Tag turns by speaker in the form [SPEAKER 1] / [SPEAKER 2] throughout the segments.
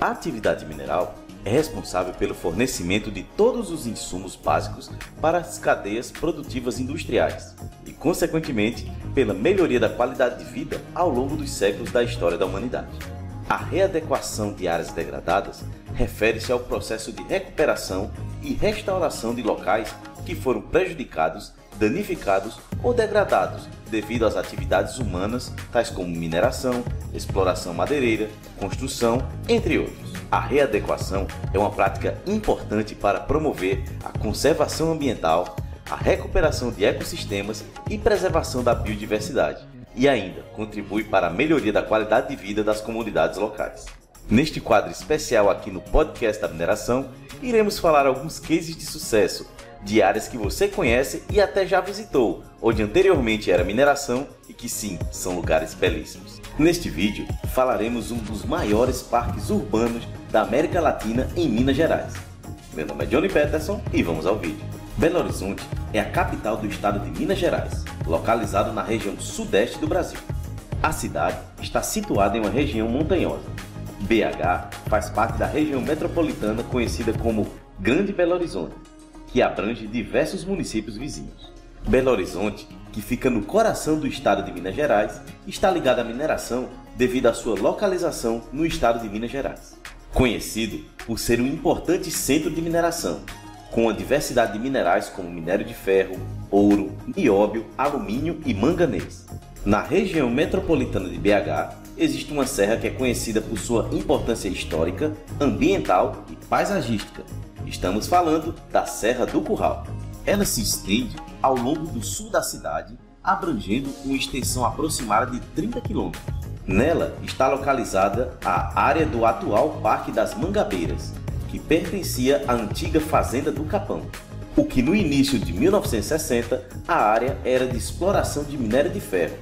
[SPEAKER 1] A atividade mineral é responsável pelo fornecimento de todos os insumos básicos para as cadeias produtivas industriais e, consequentemente, pela melhoria da qualidade de vida ao longo dos séculos da história da humanidade. A readequação de áreas degradadas refere-se ao processo de recuperação e restauração de locais que foram prejudicados, danificados ou degradados devido às atividades humanas, tais como mineração, exploração madeireira, construção, entre outros. A readequação é uma prática importante para promover a conservação ambiental, a recuperação de ecossistemas e preservação da biodiversidade e ainda contribui para a melhoria da qualidade de vida das comunidades locais. Neste quadro especial aqui no podcast da mineração, iremos falar alguns cases de sucesso de áreas que você conhece e até já visitou, onde anteriormente era mineração e que sim, são lugares belíssimos. Neste vídeo, falaremos um dos maiores parques urbanos da América Latina em Minas Gerais. Meu nome é Johnny Peterson e vamos ao vídeo. Belo Horizonte é a capital do estado de Minas Gerais, localizado na região sudeste do Brasil. A cidade está situada em uma região montanhosa. BH faz parte da região metropolitana conhecida como Grande Belo Horizonte, que abrange diversos municípios vizinhos. Belo Horizonte, que fica no coração do estado de Minas Gerais, está ligado à mineração devido à sua localização no estado de Minas Gerais. Conhecido por ser um importante centro de mineração, com a diversidade de minerais como minério de ferro, ouro, nióbio, alumínio e manganês. Na região metropolitana de BH, existe uma serra que é conhecida por sua importância histórica, ambiental e paisagística. Estamos falando da Serra do Curral. Ela se estende ao longo do sul da cidade, abrangendo uma extensão aproximada de 30 quilômetros. Nela está localizada a área do atual Parque das Mangabeiras, que pertencia à antiga Fazenda do Capão, o que no início de 1960 a área era de exploração de minério de ferro.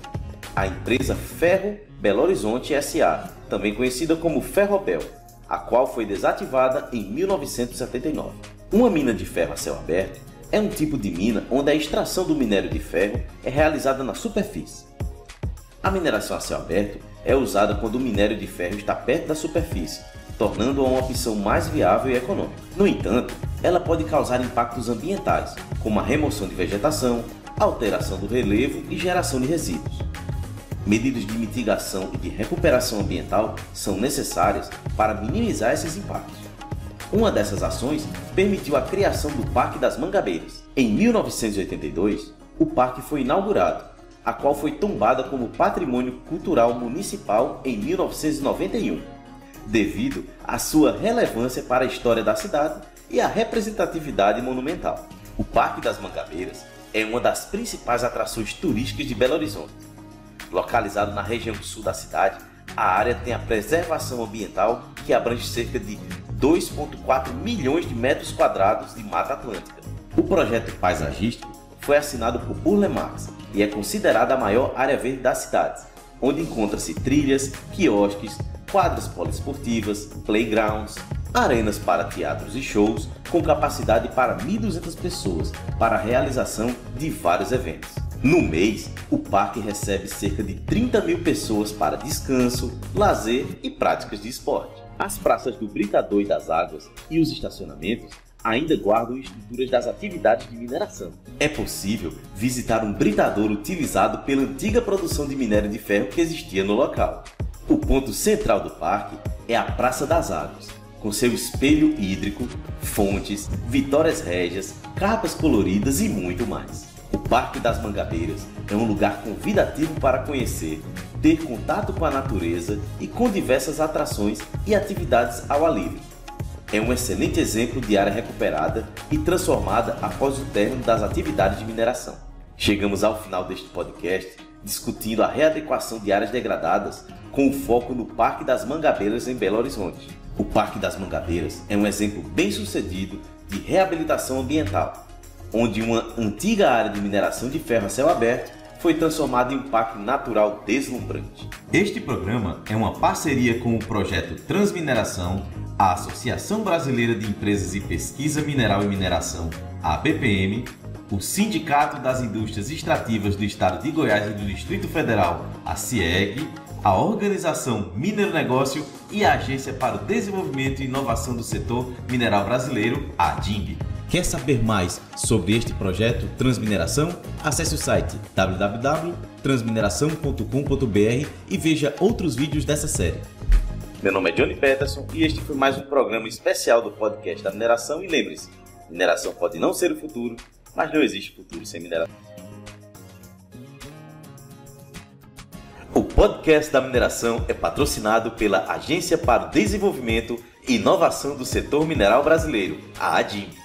[SPEAKER 1] A empresa Ferro Belo Horizonte SA, também conhecida como Ferrobel, a qual foi desativada em 1979. Uma mina de ferro a céu aberto é um tipo de mina onde a extração do minério de ferro é realizada na superfície. A mineração a céu aberto é usada quando o minério de ferro está perto da superfície tornando-a uma opção mais viável e econômica. No entanto, ela pode causar impactos ambientais, como a remoção de vegetação, alteração do relevo e geração de resíduos. Medidas de mitigação e de recuperação ambiental são necessárias para minimizar esses impactos. Uma dessas ações permitiu a criação do Parque das Mangabeiras. Em 1982, o parque foi inaugurado, a qual foi tombada como Patrimônio Cultural Municipal em 1991 devido à sua relevância para a história da cidade e à representatividade monumental. O Parque das Mangabeiras é uma das principais atrações turísticas de Belo Horizonte. Localizado na região sul da cidade, a área tem a preservação ambiental que abrange cerca de 2,4 milhões de metros quadrados de Mata Atlântica. O projeto paisagístico foi assinado por Burle Marx e é considerada a maior área verde da cidade, onde encontra-se trilhas, quiosques, quadras poliesportivas, playgrounds, arenas para teatros e shows com capacidade para 1.200 pessoas para a realização de vários eventos. No mês, o parque recebe cerca de 30 mil pessoas para descanso, lazer e práticas de esporte. As praças do Britador e das Águas e os estacionamentos ainda guardam estruturas das atividades de mineração. É possível visitar um britador utilizado pela antiga produção de minério de ferro que existia no local. O ponto central do parque é a Praça das Águas, com seu espelho hídrico, fontes, vitórias régias, carpas coloridas e muito mais. O Parque das Mangabeiras é um lugar convidativo para conhecer, ter contato com a natureza e com diversas atrações e atividades ao ar livre. É um excelente exemplo de área recuperada e transformada após o término das atividades de mineração. Chegamos ao final deste podcast discutindo a readequação de áreas degradadas com foco no Parque das Mangabeiras em Belo Horizonte. O Parque das Mangabeiras é um exemplo bem sucedido de reabilitação ambiental, onde uma antiga área de mineração de ferro a céu aberto foi transformada em um parque natural deslumbrante. Este programa é uma parceria com o projeto Transmineração, a Associação Brasileira de Empresas e Pesquisa Mineral e Mineração, a BPM, o Sindicato das Indústrias Extrativas do Estado de Goiás e do Distrito Federal, a CIEG, a Organização Mineiro Negócio e a Agência para o Desenvolvimento e Inovação do Setor Mineral Brasileiro, a. Quer saber mais sobre este projeto Transmineração? Acesse o site www.transmineração.com.br e veja outros vídeos dessa série. Meu nome é Johnny Peterson e este foi mais um programa especial do podcast da mineração. E lembre-se, mineração pode não ser o futuro, mas não existe futuro sem mineração. O podcast da mineração é patrocinado pela Agência para o Desenvolvimento e Inovação do Setor Mineral Brasileiro, a ADIM.